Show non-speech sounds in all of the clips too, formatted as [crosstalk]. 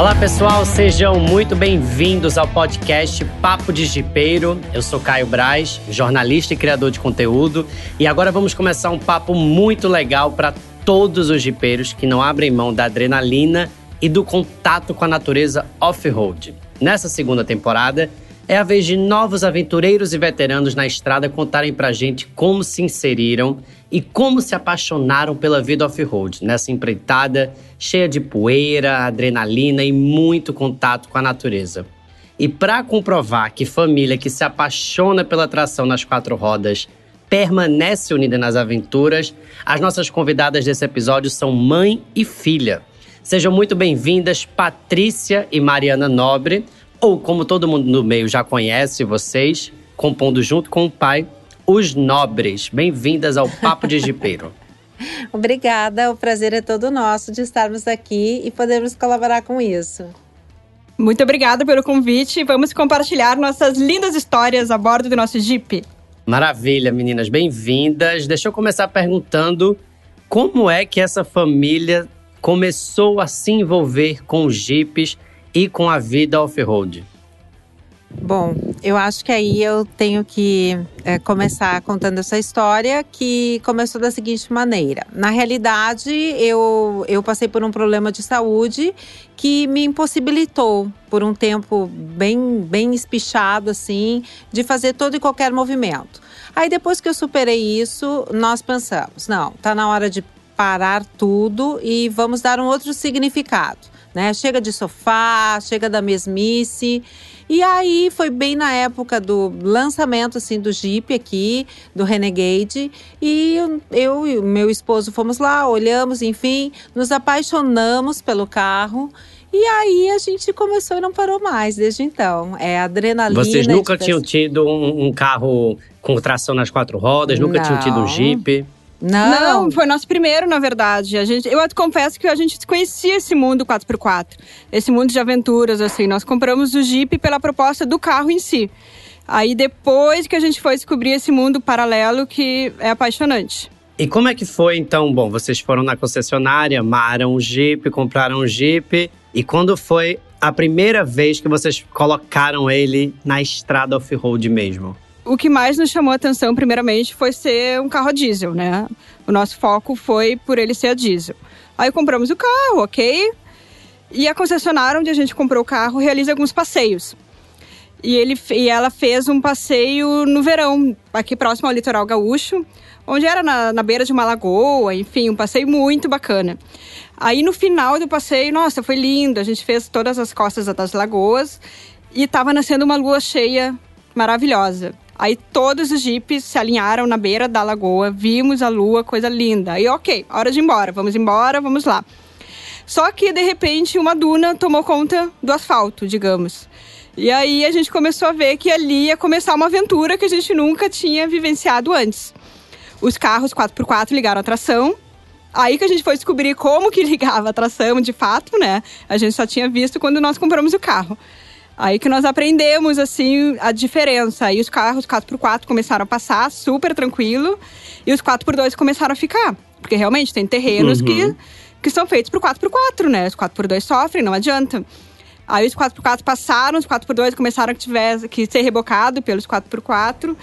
Olá pessoal, sejam muito bem-vindos ao podcast Papo de Jipeiro. Eu sou Caio Braz, jornalista e criador de conteúdo, e agora vamos começar um papo muito legal para todos os jipeiros que não abrem mão da adrenalina e do contato com a natureza off-road. Nessa segunda temporada, é a vez de novos aventureiros e veteranos na estrada contarem pra gente como se inseriram e como se apaixonaram pela vida off-road, nessa empreitada cheia de poeira, adrenalina e muito contato com a natureza. E para comprovar que família que se apaixona pela tração nas quatro rodas permanece unida nas aventuras, as nossas convidadas desse episódio são mãe e filha. Sejam muito bem-vindas Patrícia e Mariana Nobre ou como todo mundo no meio já conhece vocês, compondo junto com o pai, os Nobres. Bem-vindas ao Papo de Jipeiro. [laughs] Obrigada, o prazer é todo nosso de estarmos aqui e podermos colaborar com isso. Muito obrigada pelo convite. Vamos compartilhar nossas lindas histórias a bordo do nosso Jeep. Maravilha, meninas, bem-vindas. Deixa eu começar perguntando como é que essa família começou a se envolver com os Jeeps e com a vida off-road? Bom, eu acho que aí eu tenho que é, começar contando essa história que começou da seguinte maneira. Na realidade, eu, eu passei por um problema de saúde que me impossibilitou por um tempo bem, bem espichado, assim, de fazer todo e qualquer movimento. Aí depois que eu superei isso, nós pensamos, não, tá na hora de parar tudo e vamos dar um outro significado né? Chega de sofá, chega da mesmice. E aí foi bem na época do lançamento assim do Jeep aqui, do Renegade, e eu e o meu esposo fomos lá, olhamos, enfim, nos apaixonamos pelo carro. E aí a gente começou e não parou mais desde então. É adrenalina. Vocês nunca tinham tido um, um, carro com tração nas quatro rodas, nunca não. tinham tido um Jeep? Não. Não, foi nosso primeiro, na verdade. A gente, eu confesso que a gente conhecia esse mundo 4x4, esse mundo de aventuras, assim. Nós compramos o Jeep pela proposta do carro em si. Aí depois que a gente foi descobrir esse mundo paralelo que é apaixonante. E como é que foi então? Bom, vocês foram na concessionária, amaram o Jeep, compraram o Jeep. E quando foi a primeira vez que vocês colocaram ele na estrada off-road mesmo? O que mais nos chamou a atenção, primeiramente, foi ser um carro a diesel, né? O nosso foco foi por ele ser a diesel. Aí compramos o carro, ok? E a concessionária onde a gente comprou o carro realiza alguns passeios. E, ele, e ela fez um passeio no verão, aqui próximo ao litoral gaúcho, onde era na, na beira de uma lagoa, enfim, um passeio muito bacana. Aí no final do passeio, nossa, foi lindo. A gente fez todas as costas das lagoas e estava nascendo uma lua cheia maravilhosa. Aí todos os jipes se alinharam na beira da lagoa, vimos a lua, coisa linda. Aí, ok, hora de ir embora, vamos embora, vamos lá. Só que, de repente, uma duna tomou conta do asfalto, digamos. E aí a gente começou a ver que ali ia começar uma aventura que a gente nunca tinha vivenciado antes. Os carros 4x4 ligaram a tração. Aí que a gente foi descobrir como que [laughs] ligava a tração de fato, né? A gente só tinha visto quando nós compramos o carro. Aí que nós aprendemos, assim, a diferença. Aí os carros 4x4 começaram a passar super tranquilo e os 4x2 começaram a ficar. Porque realmente tem terrenos uhum. que, que são feitos pro 4x4, né? Os 4x2 sofrem, não adianta. Aí os 4x4 passaram, os 4x2 começaram a tiver, que ser rebocado pelos 4x4.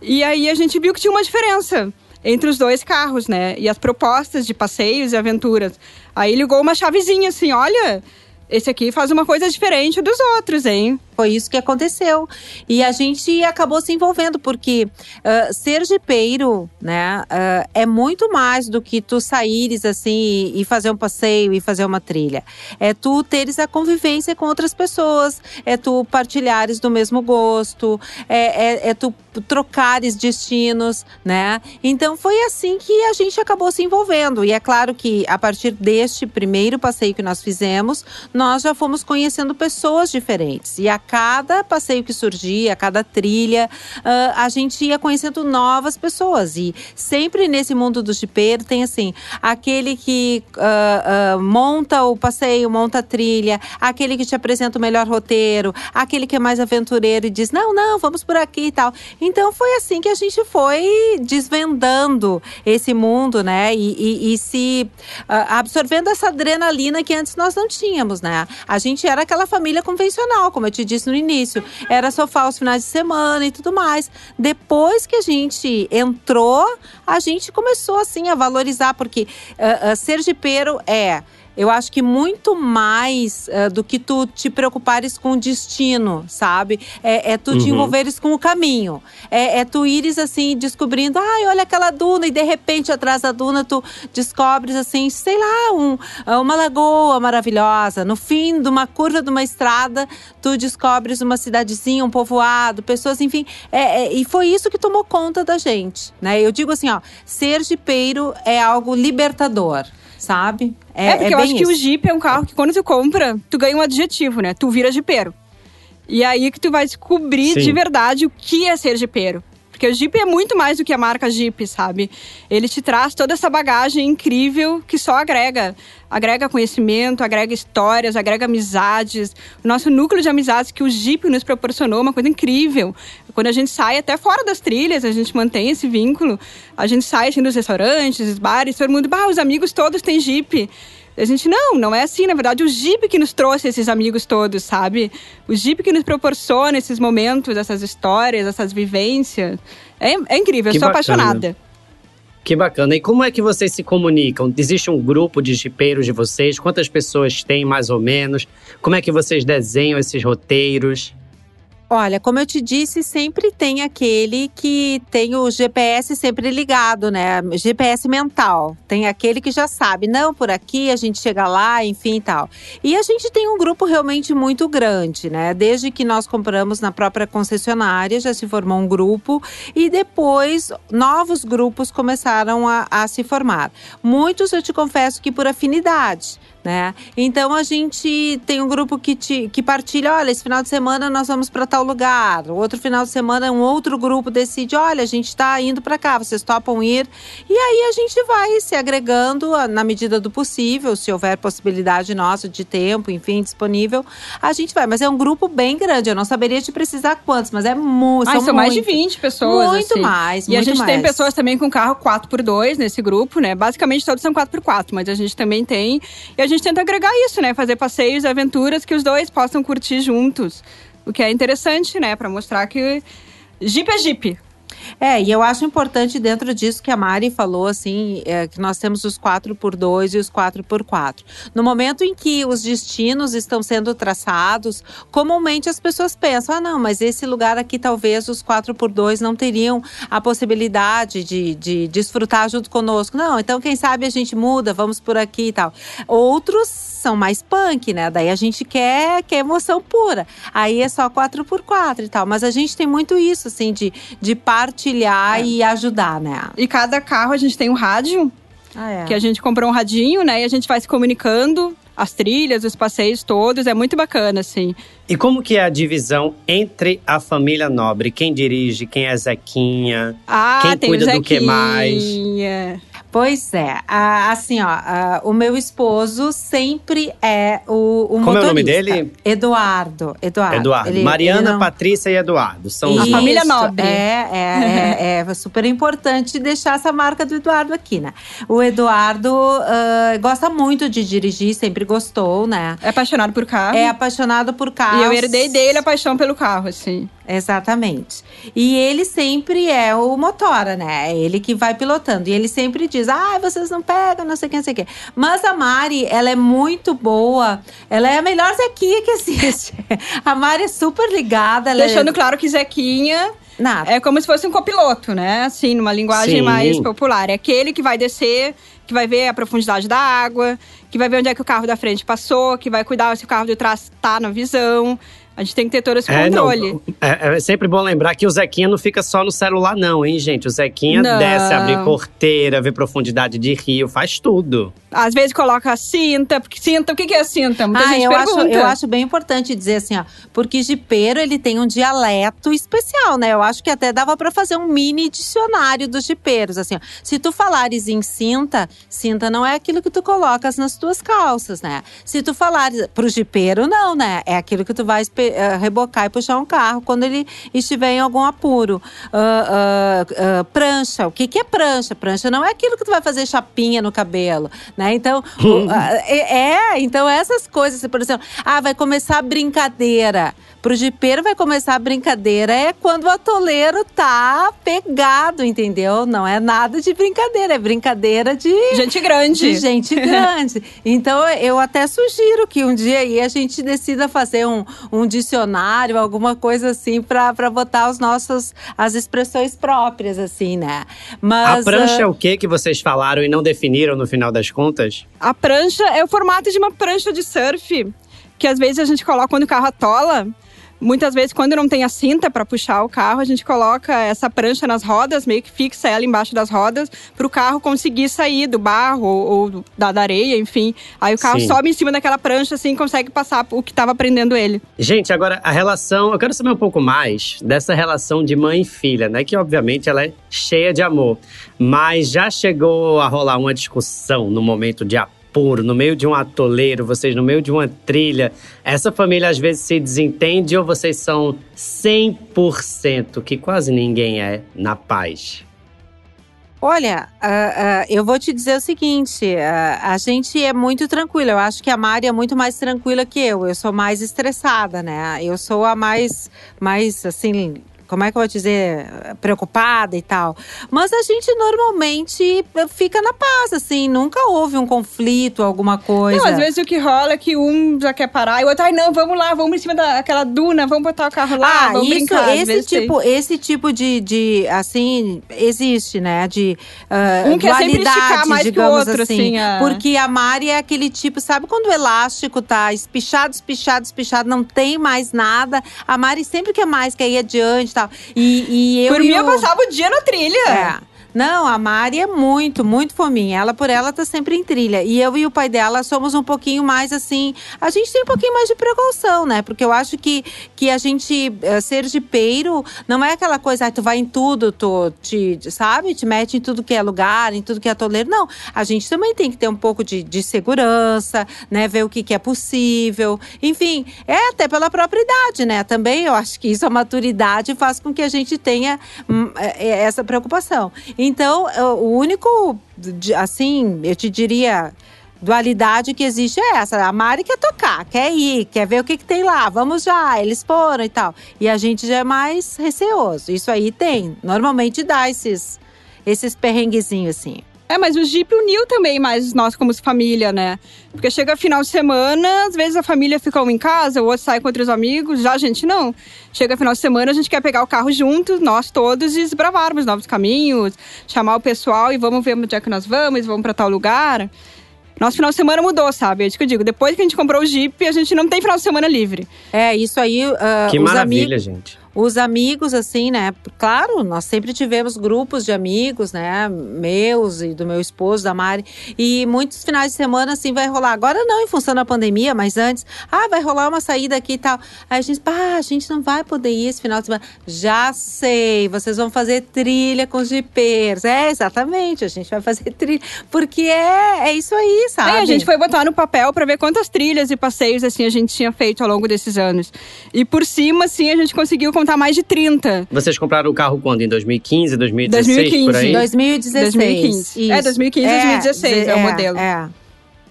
E aí a gente viu que tinha uma diferença entre os dois carros, né? E as propostas de passeios e aventuras. Aí ligou uma chavezinha assim, olha, esse aqui faz uma coisa diferente dos outros, hein? Foi isso que aconteceu. E a gente acabou se envolvendo, porque uh, ser jipeiro, né, uh, é muito mais do que tu saíres assim e fazer um passeio e fazer uma trilha. É tu teres a convivência com outras pessoas, é tu partilhares do mesmo gosto, é, é, é tu trocares destinos, né? Então foi assim que a gente acabou se envolvendo. E é claro que a partir deste primeiro passeio que nós fizemos, nós já fomos conhecendo pessoas diferentes. E a cada passeio que surgia, cada trilha, uh, a gente ia conhecendo novas pessoas. E sempre nesse mundo do jipeiro tem assim, aquele que uh, uh, monta o passeio, monta a trilha, aquele que te apresenta o melhor roteiro, aquele que é mais aventureiro e diz: não, não, vamos por aqui e tal. Então foi assim que a gente foi desvendando esse mundo, né? E, e, e se absorvendo essa adrenalina que antes nós não tínhamos, né? A gente era aquela família convencional, como eu te disse no início. Era sofá aos finais de semana e tudo mais. Depois que a gente entrou, a gente começou assim a valorizar, porque uh, uh, ser jipeiro é eu acho que muito mais uh, do que tu te preocupares com o destino, sabe? É, é tu uhum. te envolveres com o caminho. É, é, tu ires assim, descobrindo, ai, olha aquela duna, e de repente atrás da duna tu descobres assim, sei lá, um, uma lagoa maravilhosa. No fim de uma curva de uma estrada, tu descobres uma cidadezinha, um povoado, pessoas, enfim. É, é, e foi isso que tomou conta da gente, né? Eu digo assim, ó, ser jipeiro é algo libertador sabe? É, é porque é eu acho isso. que o Jeep é um carro que quando tu compra, tu ganha um adjetivo, né? Tu vira jipeiro. E aí que tu vai descobrir Sim. de verdade o que é ser jipeiro. Porque o Jeep é muito mais do que a marca Jeep, sabe? Ele te traz toda essa bagagem incrível que só agrega. Agrega conhecimento, agrega histórias, agrega amizades. O nosso núcleo de amizades que o Jeep nos proporcionou, uma coisa incrível. Quando a gente sai até fora das trilhas, a gente mantém esse vínculo. A gente sai assim, dos restaurantes, bares, todo mundo, bah, os amigos todos têm Jeep. A gente, não, não é assim. Na verdade, o Jeep que nos trouxe esses amigos todos, sabe? O Jeep que nos proporciona esses momentos, essas histórias, essas vivências. É, é incrível, que eu sou bacana. apaixonada. Que bacana. E como é que vocês se comunicam? Existe um grupo de jipeiros de vocês? Quantas pessoas tem, mais ou menos? Como é que vocês desenham esses roteiros? Olha, como eu te disse, sempre tem aquele que tem o GPS sempre ligado, né? GPS mental. Tem aquele que já sabe, não, por aqui a gente chega lá, enfim e tal. E a gente tem um grupo realmente muito grande, né? Desde que nós compramos na própria concessionária, já se formou um grupo e depois novos grupos começaram a, a se formar. Muitos eu te confesso que por afinidade né? Então a gente tem um grupo que, te, que partilha, olha, esse final de semana nós vamos para tal lugar. O outro final de semana um outro grupo decide, olha, a gente está indo para cá, vocês topam ir? E aí a gente vai se agregando na medida do possível, se houver possibilidade nossa de tempo, enfim, disponível, a gente vai. Mas é um grupo bem grande, eu não saberia te precisar quantos, mas é muito. Ah, são, são mais de 20 pessoas. Muito assim. mais. E a gente mais. tem pessoas também com carro 4x2 nesse grupo, né? Basicamente todos são 4x4, mas a gente também tem. E a gente gente tenta agregar isso, né? Fazer passeios, aventuras que os dois possam curtir juntos. O que é interessante, né? Para mostrar que Jeep é Jeep. É, e eu acho importante dentro disso que a Mari falou, assim, é, que nós temos os 4 por 2 e os 4 por 4 No momento em que os destinos estão sendo traçados, comumente as pessoas pensam: ah, não, mas esse lugar aqui talvez os 4 por 2 não teriam a possibilidade de, de desfrutar junto conosco. Não, então quem sabe a gente muda, vamos por aqui e tal. Outros são mais punk, né? Daí a gente quer, quer emoção pura. Aí é só 4 por 4 e tal. Mas a gente tem muito isso, assim, de, de partilhar é. e ajudar, né? E cada carro a gente tem um rádio. Ah, é. Que a gente comprou um radinho, né? E a gente vai se comunicando as trilhas, os passeios todos, é muito bacana, assim. E como que é a divisão entre a família Nobre? Quem dirige, quem é Zequinha? Ah, quem tem cuida o Zequinha. do que mais? Pois é, assim, ó, o meu esposo sempre é o, o Como motorista. é o nome dele? Eduardo. Eduardo. Eduardo. Ele, Mariana, ele não... Patrícia e Eduardo. São a família nobre. É, é, é, é, super importante deixar essa marca do Eduardo aqui, né? O Eduardo uh, gosta muito de dirigir, sempre gostou, né? É apaixonado por carro. É apaixonado por carro. E eu herdei dele a paixão pelo carro, assim. Exatamente. E ele sempre é o motora, né? É ele que vai pilotando. E ele sempre diz: ah, vocês não pegam, não sei quem, não sei o quê. Mas a Mari, ela é muito boa. Ela é a melhor Zequinha que existe. [laughs] a Mari é super ligada. É Deixando é... claro que Zequinha. Nada. É como se fosse um copiloto, né? Assim, numa linguagem Sim. mais popular. É aquele que vai descer, que vai ver a profundidade da água, que vai ver onde é que o carro da frente passou, que vai cuidar se o carro de trás tá na visão A gente tem que ter todo esse controle. É, é, sempre bom lembrar que o Zequinha não fica só no celular, não, hein, gente? O Zequinha não. desce, abre porteira, vê profundidade de rio, faz tudo. Às vezes coloca cinta, porque cinta, o que é cinta? Muita ah, gente eu pergunta. acho, eu acho bem importante dizer assim, ó, porque jipeiro ele tem um dialeto especial, né? Eu acho que até dava para fazer um mini dicionário dos jipeiros, assim, ó. Se tu falares em cinta, cinta não é aquilo que tu colocas nas tuas calças, né? Se tu falares pro jipeiro, não, né? É aquilo que tu vai uh, rebocar e puxar um carro quando ele estiver em algum apuro. Uh, uh, prancha, o que, que é prancha? Prancha não é aquilo que tu vai fazer chapinha no cabelo, né? Então, [laughs] é, é, então essas coisas, por exemplo, ah, vai começar a brincadeira. Pro jipeiro vai começar a brincadeira é quando o atoleiro tá pegado, entendeu? Não é nada de brincadeira, é brincadeira de gente grande. De gente [laughs] grande. então eu até sugiro que um dia aí a gente decida fazer um, um dicionário, alguma coisa assim para botar os nossos as expressões próprias assim, né? Mas a prancha uh... é o que que vocês falaram e não definiram no final das contas? A prancha é o formato de uma prancha de surf que às vezes a gente coloca quando o carro atola Muitas vezes, quando não tem a cinta para puxar o carro, a gente coloca essa prancha nas rodas, meio que fixa ela embaixo das rodas, para o carro conseguir sair do barro ou, ou da, da, areia, enfim. Aí o carro Sim. sobe em cima daquela prancha, assim, consegue passar o que estava prendendo ele. Gente, agora a relação, eu quero saber um pouco mais dessa relação de mãe e filha, né? Que obviamente ela é cheia de amor. Mas já chegou a rolar uma discussão no momento de apoio puro, no meio de um atoleiro, vocês no meio de uma trilha, essa família às vezes se desentende ou vocês são 100% que quase ninguém é na paz? Olha, uh, uh, eu vou te dizer o seguinte: uh, a gente é muito tranquila. Eu acho que a Mari é muito mais tranquila que eu. Eu sou mais estressada, né? Eu sou a mais, mais assim, como é que eu vou dizer, preocupada e tal. Mas a gente normalmente fica na paz, assim, nunca houve um conflito, alguma coisa. Não, às vezes o que rola é que um já quer parar e o outro, ai não, vamos lá, vamos em cima daquela duna, vamos botar o carro lá, ah, vamos isso, brincar. Esse tipo, tem. esse tipo de, de, assim, existe, né? De uh, um sempre esticar mais digamos outro, assim. assim é. Porque a Mari é aquele tipo, sabe quando o elástico tá espichado, espichado, espichado, não tem mais nada. A Mari sempre quer mais, quer ir adiante, tal. E, e eu. Por mim, eu passava o dia na trilha. É. Não, a Mari é muito, muito fominha. Ela por ela tá sempre em trilha. E eu e o pai dela somos um pouquinho mais assim. A gente tem um pouquinho mais de precaução, né? Porque eu acho que, que a gente uh, ser jipeiro não é aquela coisa, ah, tu vai em tudo, tu te, sabe? Te mete em tudo que é lugar, em tudo que é atoleiro. Não. A gente também tem que ter um pouco de, de segurança, né? Ver o que, que é possível. Enfim, é até pela própria idade, né? Também eu acho que isso, a maturidade, faz com que a gente tenha hum, é, é, essa preocupação. Então, o único, assim, eu te diria, dualidade que existe é essa. A Mari quer tocar, quer ir, quer ver o que, que tem lá. Vamos já, eles foram e tal. E a gente já é mais receoso. Isso aí tem. Normalmente dá esses, esses perrenguezinhos assim. É, mas o Jeep uniu também mais nós como família, né? Porque chega final de semana, às vezes a família fica um em casa, o outro sai com outros amigos, já a gente não. Chega final de semana, a gente quer pegar o carro juntos, nós todos, e desbravarmos novos caminhos, chamar o pessoal e vamos ver onde é que nós vamos, vamos para tal lugar. Nosso final de semana mudou, sabe? É isso que eu digo. Depois que a gente comprou o Jeep, a gente não tem final de semana livre. É, isso aí. Uh, que maravilha, gente os amigos, assim, né? Claro, nós sempre tivemos grupos de amigos, né? Meus e do meu esposo, da Mari. E muitos finais de semana, assim, vai rolar. Agora não, em função da pandemia, mas antes. Ah, vai rolar uma saída aqui e tal. Aí a gente, pá, a gente não vai poder ir esse final de semana. Já sei, vocês vão fazer trilha com os jipeiros. É, exatamente, a gente vai fazer trilha. Porque é, é isso aí, sabe? A gente foi botar no papel para ver quantas trilhas e passeios, assim, a gente tinha feito ao longo desses anos. E por cima, assim, a gente conseguiu contar mais de 30. Vocês compraram o carro quando? Em 2015, 2016, 2015. por aí? 2016. 2015. É, 2015, é, 2016 é, é o modelo. É.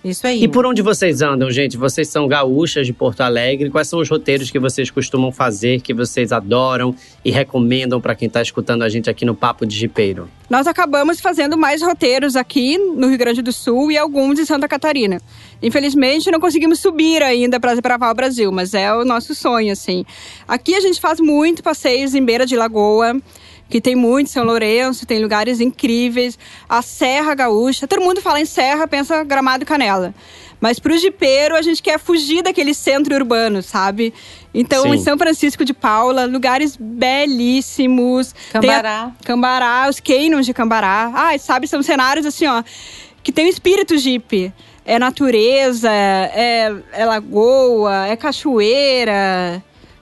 Isso aí. E por onde vocês andam, gente? Vocês são gaúchas de Porto Alegre. Quais são os roteiros que vocês costumam fazer, que vocês adoram e recomendam para quem está escutando a gente aqui no Papo de Jipeiro? Nós acabamos fazendo mais roteiros aqui no Rio Grande do Sul e alguns em Santa Catarina. Infelizmente, não conseguimos subir ainda para desbravar o Brasil, mas é o nosso sonho, assim. Aqui a gente faz muito passeios em beira de lagoa que tem muito São Lourenço, tem lugares incríveis, a Serra Gaúcha. Todo mundo fala em Serra, pensa Gramado e Canela. Mas para o jipeiro, a gente quer fugir daquele centro urbano, sabe? Então, Sim. em São Francisco de Paula, lugares belíssimos. Cambará. Cambará, os canyons de Cambará. Ah, sabe, são cenários assim, ó, que tem o espírito jipe. É natureza, é, é lagoa, é cachoeira.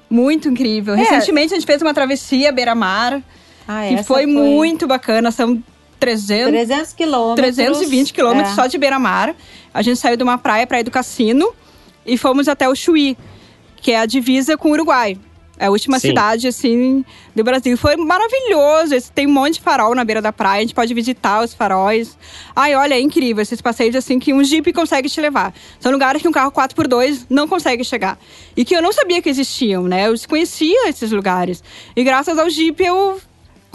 Muito incrível. É. Recentemente a gente fez uma travessia beira-mar, ah, que foi, foi, muito bacana. São 300, 300 quilômetros. 320 quilômetros é. só de beira-mar. A gente saiu de uma praia para ir do cassino e fomos até o Chuí, que é a divisa com o Uruguai. É a última Sim. cidade, assim, do Brasil. Foi maravilhoso. Tem um monte de farol na beira da praia. A gente pode visitar os faróis. Ai, olha, é incrível. Esses passeios, assim, que um Jeep consegue te levar. São lugares que um carro 4x2 não consegue chegar. E que eu não sabia que existiam, né? Eu desconhecia esses lugares. E graças ao Jeep eu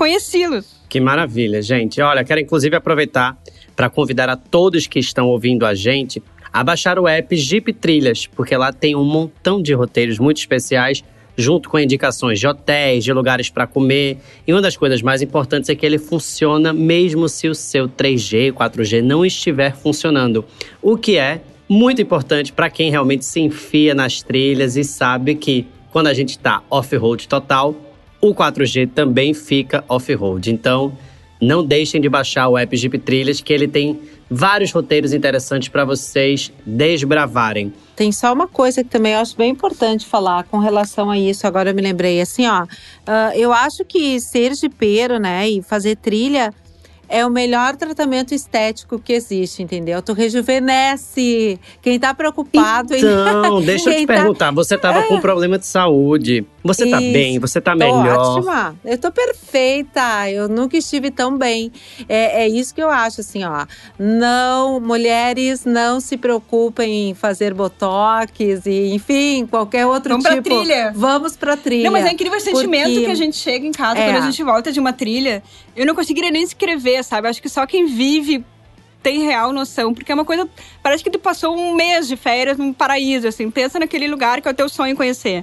conheci-los. Que maravilha, gente. Olha, quero inclusive aproveitar para convidar a todos que estão ouvindo a gente a baixar o app Jeep Trilhas, porque lá tem um montão de roteiros muito especiais junto com indicações de hotéis, de lugares para comer. E uma das coisas mais importantes é que ele funciona mesmo se o seu 3G, 4G não estiver funcionando. O que é muito importante para quem realmente se enfia nas trilhas e sabe que quando a gente está off-road total, o 4G também fica off-road. Então, não deixem de baixar o app Jeep Trilhas, que ele tem vários roteiros interessantes para vocês desbravarem. Tem só uma coisa que também eu acho bem importante falar com relação a isso. Agora eu me lembrei assim, ó. Uh, eu acho que ser jipeiro, né, e fazer trilha é o melhor tratamento estético que existe, entendeu? Tu rejuvenesce. Quem tá preocupado. Então, deixa eu [laughs] te tá... perguntar. Você tava é. com problema de saúde. Você Isso. tá bem? Você tá melhor? Tô ótima. Eu tô perfeita. Eu nunca estive tão bem. É, é isso que eu acho, assim, ó. Não, mulheres, não se preocupem em fazer botox e, enfim, qualquer outro Vamos tipo. Vamos pra trilha. Vamos pra trilha. Não, mas é incrível o sentimento porque... que a gente chega em casa, é. quando a gente volta de uma trilha. Eu não conseguiria nem escrever, sabe? Acho que só quem vive tem real noção, porque é uma coisa. Parece que tu passou um mês de férias num paraíso, assim. Pensa naquele lugar que é o teu sonho conhecer.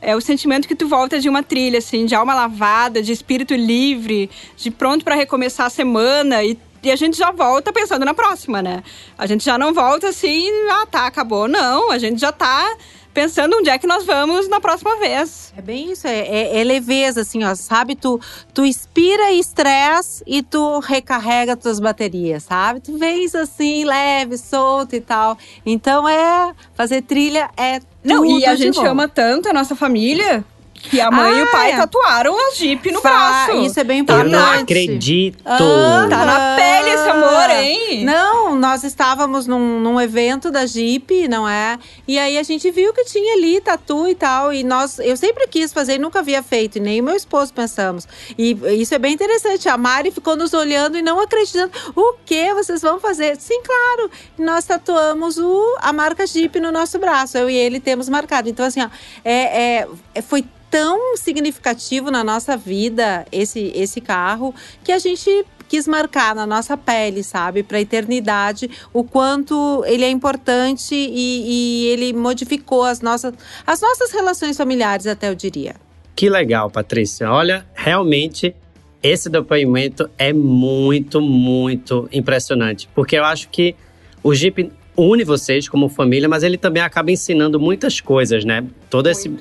É o sentimento que tu volta de uma trilha, assim, de alma lavada, de espírito livre, de pronto para recomeçar a semana e e a gente já volta pensando na próxima, né? A gente já não volta assim, ah, tá, acabou. Não, a gente já tá pensando onde é que nós vamos na próxima vez. É bem isso, é, é, é leveza, assim, ó, sabe? Tu, tu inspira estresse e tu recarrega tuas baterias, sabe? Tu vens assim, leve, solto e tal. Então é fazer trilha é Não, e a gente bom. ama tanto a nossa família que a mãe ah, e o pai ah, é. tatuaram a Jeep no Fa braço. Isso é bem importante. Eu não acredito. Ah, tá na pele esse amor, hein? Não, nós estávamos num, num evento da Jeep, não é? E aí a gente viu que tinha ali tatu e tal. E nós, eu sempre quis fazer e nunca havia feito. E nem o meu esposo pensamos. E isso é bem interessante. A Mari ficou nos olhando e não acreditando. O que vocês vão fazer? Sim, claro. Nós tatuamos o, a marca Jeep no nosso braço. Eu e ele temos marcado. Então, assim, ó, é, é, foi tão significativo na nossa vida esse, esse carro que a gente quis marcar na nossa pele, sabe, para a eternidade, o quanto ele é importante e, e, ele modificou as nossas, as nossas relações familiares, até eu diria. Que legal, Patrícia. Olha, realmente esse depoimento é muito, muito impressionante, porque eu acho que o Jeep une vocês como família, mas ele também acaba ensinando muitas coisas, né? Todo esse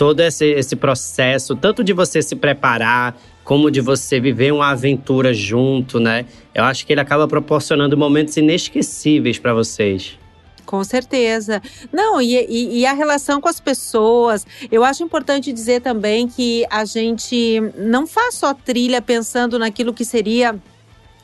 todo esse, esse processo, tanto de você se preparar, como de você viver uma aventura junto, né? Eu acho que ele acaba proporcionando momentos inesquecíveis para vocês. Com certeza. Não, e, e, e, a relação com as pessoas. Eu acho importante dizer também que a gente não faz só trilha pensando naquilo que seria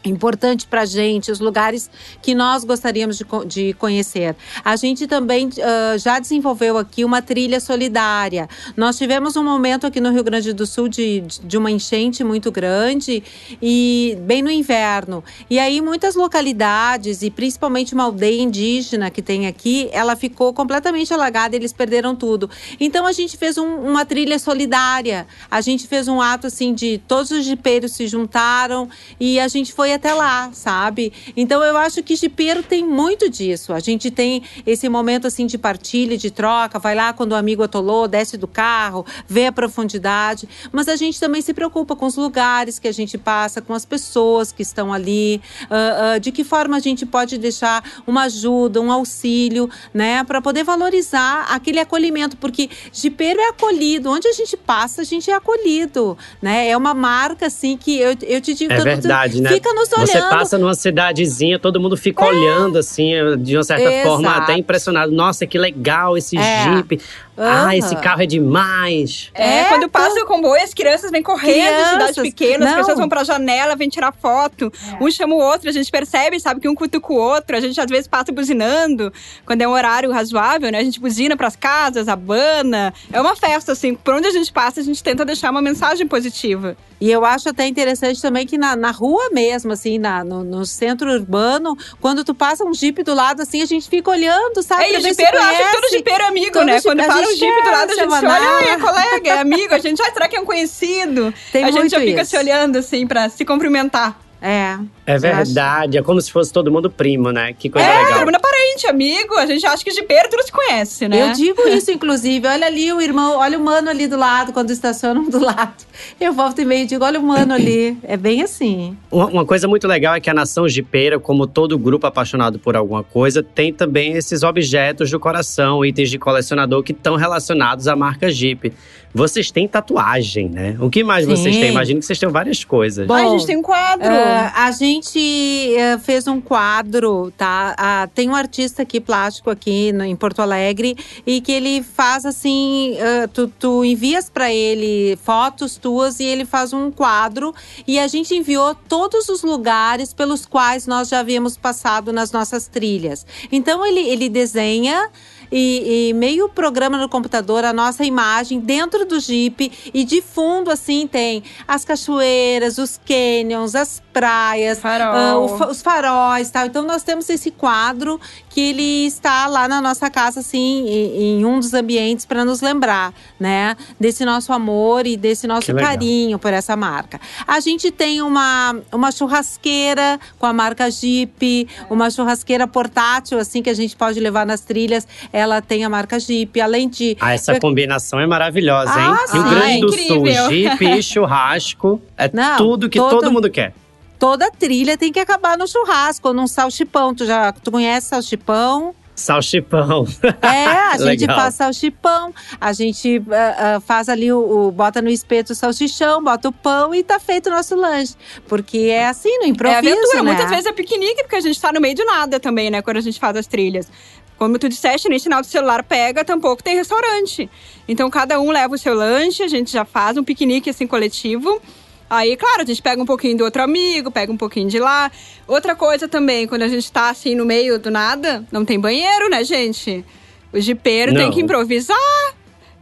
importante para a gente, os lugares que nós gostaríamos de, de conhecer. A gente também uh, já desenvolveu aqui uma trilha solidária. Nós tivemos um momento aqui no Rio Grande do Sul de, de uma enchente muito grande e bem no inverno. E aí muitas localidades e principalmente uma aldeia indígena que tem aqui, ela ficou completamente alagada, eles perderam tudo. Então a gente fez um, uma trilha solidária. A gente fez um ato assim de todos os jipeiros se juntaram e a gente foi até lá, sabe? Então eu acho que jipeiro tem muito disso. A gente tem esse momento assim de partilha, de troca, vai lá quando o amigo atolou, desce do carro, vê a profundidade, mas a gente também se preocupa com os lugares que a gente passa, com as pessoas que estão ali, uh, uh, de que forma a gente pode deixar uma ajuda, um auxílio, né, para poder valorizar aquele acolhimento, porque jipeiro é acolhido, onde a gente passa, a gente é acolhido, né? É uma marca assim que eu, eu te digo, é verdade, né? fica olhando. Você passa numa cidadezinha, todo mundo fica é. olhando assim, de uma certa Exato. forma até impressionado. Nossa, que legal esse é. Jeep. Uhum. Ah, esse carro é demais. É, é quando passa o comboio, as crianças vêm correndo, crianças. cidade pequena, Não. as pessoas vão pra janela, vêm tirar foto. É. Um chama o outro, a gente percebe, sabe, que um cutuca o outro. A gente às vezes passa buzinando, quando é um horário razoável, né? A gente buzina pras casas, abana. É uma festa, assim. Por onde a gente passa, a gente tenta deixar uma mensagem positiva. E eu acho até interessante também que na, na rua mesmo, assim, na, no, no, centro urbano, quando tu passa um jipe do lado, assim, a gente fica olhando, sabe? É, e jipeiro, eu acho que todo jipeiro é amigo, todo né? Quando para um jipe do lado, a gente se olha, é colega, é amigo, a gente, ah, será que é um conhecido? Tem a gente já fica isso. se olhando, assim, pra se cumprimentar. É. É verdade, é como se fosse todo mundo primo, né? Que coisa é, legal. todo mundo é parente, amigo. A gente acha que de perto se conhece, né? Eu digo isso, inclusive. Olha ali o irmão, olha o mano ali do lado, quando estacionam do lado. Eu volto e meio e digo, olha o mano ali. É bem assim. Uma, uma coisa muito legal é que a nação jipeira, como todo grupo apaixonado por alguma coisa, tem também esses objetos do coração, itens de colecionador que estão relacionados à marca Jeep. Vocês têm tatuagem, né? O que mais Sim. vocês têm? Imagino que vocês têm várias coisas. Bom, a gente tem um quadro. Uh, a gente uh, fez um quadro, tá? Uh, tem um artista aqui, plástico, aqui no, em Porto Alegre, e que ele faz assim: tu, tu envias para ele fotos tuas e ele faz um quadro. E a gente enviou todos os lugares pelos quais nós já havíamos passado nas nossas trilhas. Então ele, ele desenha e, e, meio programa no computador a nossa imagem dentro do Jeep e de fundo assim tem as cachoeiras, os canyons, as praias, Farol. uh, os faróis, tal. Então nós temos esse quadro que ele está lá na nossa casa assim em, em um dos ambientes para nos lembrar, né, desse nosso amor e desse nosso carinho por essa marca. A gente tem uma uma churrasqueira com a marca Jeep, uma churrasqueira portátil assim que a gente pode levar nas trilhas ela tem a marca Jeep, além de. Ah, essa combinação é maravilhosa, hein? Ah, Rio Grande do é Sul, Jeep e churrasco. É Não, tudo que todo, todo mundo quer toda trilha tem que acabar no churrasco ou num salchipão. Tu já tu conhece salchipão? Salchipão. É, a [laughs] gente faz salchipão, a gente uh, uh, faz ali o, o, bota no espeto o salchichão, bota o pão e tá feito o nosso lanche. Porque é assim, no improviso, É aventura, né? muitas vezes é piquenique, porque a gente tá no meio do nada também, né? Quando a gente faz as trilhas. Como tu disseste, nem sinal do celular pega, tampouco tem restaurante. Então cada um leva o seu lanche, a gente já faz um piquenique assim coletivo. Aí, claro, a gente pega um pouquinho do outro amigo, pega um pouquinho de lá. Outra coisa também, quando a gente tá assim no meio do nada, não tem banheiro, né, gente? O jipeiro tem que improvisar.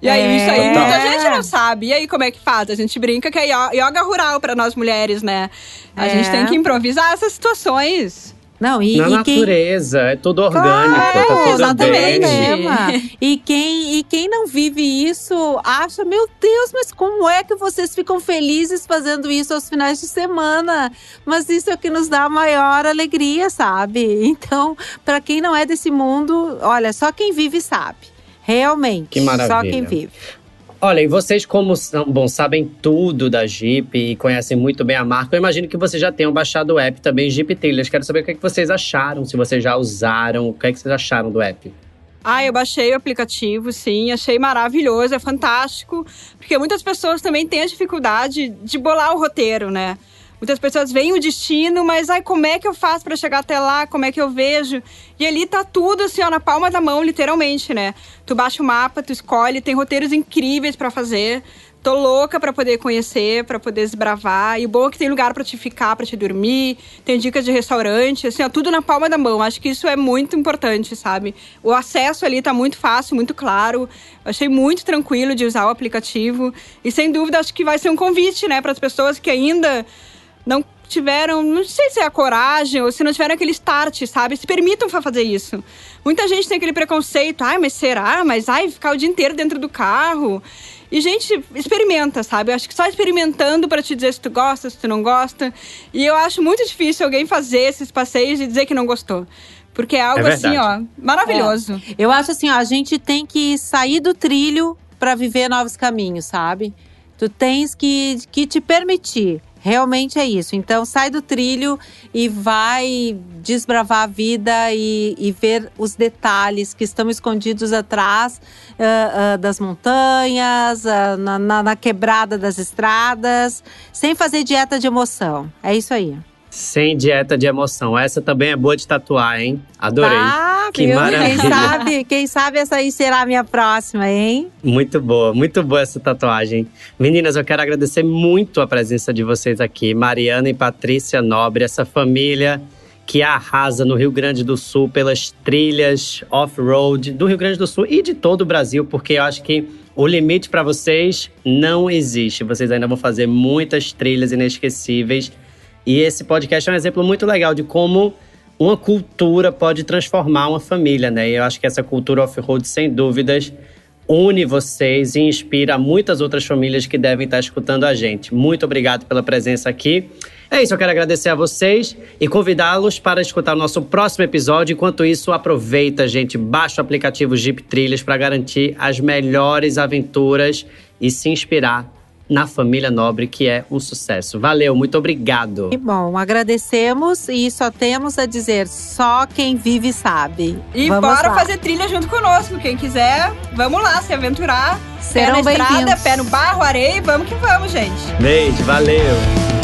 E aí, é. isso aí muita gente não sabe. E aí, como é que faz? A gente brinca que é yoga rural para nós mulheres, né? A é. gente tem que improvisar essas situações. Não, e, Na e natureza, quem... é tudo orgânico, tá claro, tá tudo exatamente. bem. E quem, e quem não vive isso acha, meu Deus, mas como é que vocês ficam felizes fazendo isso aos finais de semana? Mas isso é o que nos dá a maior alegria, sabe? Então, para quem não é desse mundo, olha, só quem vive sabe. Realmente. Que maravilha. Só quem vive. Olha, e vocês, como bom, sabem tudo da Jeep e conhecem muito bem a marca, eu imagino que vocês já tenham baixado o app também Jeep Trilhas. Quero saber o que, é que vocês acharam, se vocês já usaram, o que, é que vocês acharam do app. Ah, eu baixei o aplicativo, sim, achei maravilhoso, é fantástico, porque muitas pessoas também têm a dificuldade de bolar o roteiro, né? Muitas pessoas veem o destino, mas ai, como é que eu faço para chegar até lá? Como é que eu vejo? E ali tá tudo assim, ó, na palma da mão, literalmente, né? Tu baixa o mapa, tu escolhe, tem roteiros incríveis para fazer. Tô louca para poder conhecer, para poder desbravar. E o bom é que tem lugar para te ficar, para te dormir, tem dicas de restaurante, assim, ó, tudo na palma da mão. Acho que isso é muito importante, sabe? O acesso ali tá muito fácil, muito claro. Achei muito tranquilo de usar o aplicativo. E sem dúvida, acho que vai ser um convite, né, para as pessoas que ainda não tiveram, não sei se é a coragem ou se não tiveram aquele start, sabe? Se permitam fazer isso. Muita gente tem aquele preconceito, ai, mas será? Mas ai, ficar o dia inteiro dentro do carro. E, gente, experimenta, sabe? Eu acho que só experimentando para te dizer se tu gosta, se tu não gosta. E eu acho muito difícil alguém fazer esses passeios e dizer que não gostou. Porque é algo É assim, ó, maravilhoso. É. Eu acho assim, ó, a gente tem que sair do trilho para viver novos caminhos, sabe? Tu tens que, que te permitir. Realmente é isso. Então, sai do trilho e vai desbravar a vida e, e ver os detalhes que estão escondidos atrás uh, uh, das montanhas, uh, na, na, na quebrada das estradas, sem fazer dieta de emoção. É isso aí. Sem dieta de emoção. Essa também é boa de tatuar, hein? Adorei. Ah, que viu? maravilha. Quem sabe, quem sabe essa aí será a minha próxima, hein? Muito boa, muito boa essa tatuagem. Meninas, eu quero agradecer muito a presença de vocês aqui. Mariana e Patrícia Nobre, essa família que arrasa no Rio Grande do Sul pelas trilhas off-road do Rio Grande do Sul e de todo o Brasil, porque eu acho que o limite para vocês não existe. Vocês ainda vão fazer muitas trilhas inesquecíveis. E esse podcast é um exemplo muito legal de como uma cultura pode transformar uma família, né? E eu acho que essa cultura off-road, sem dúvidas, une vocês e inspira muitas outras famílias que devem estar escutando a gente. Muito obrigado pela presença aqui. É isso, eu quero agradecer a vocês e convidá-los para escutar o nosso próximo episódio. Enquanto isso, aproveita, gente, baixa o aplicativo Jeep Trilhas para garantir as melhores aventuras e se inspirar na família Nobre, que é um sucesso. Valeu, muito obrigado. Que bom, agradecemos e só temos a dizer: só quem vive sabe. E Vamos bora lá. fazer trilha junto conosco. Quem quiser, vamos lá, se aventurar. Serão pé na estrada, pé no barro, areia, e vamos que vamos, gente. Beijo, valeu.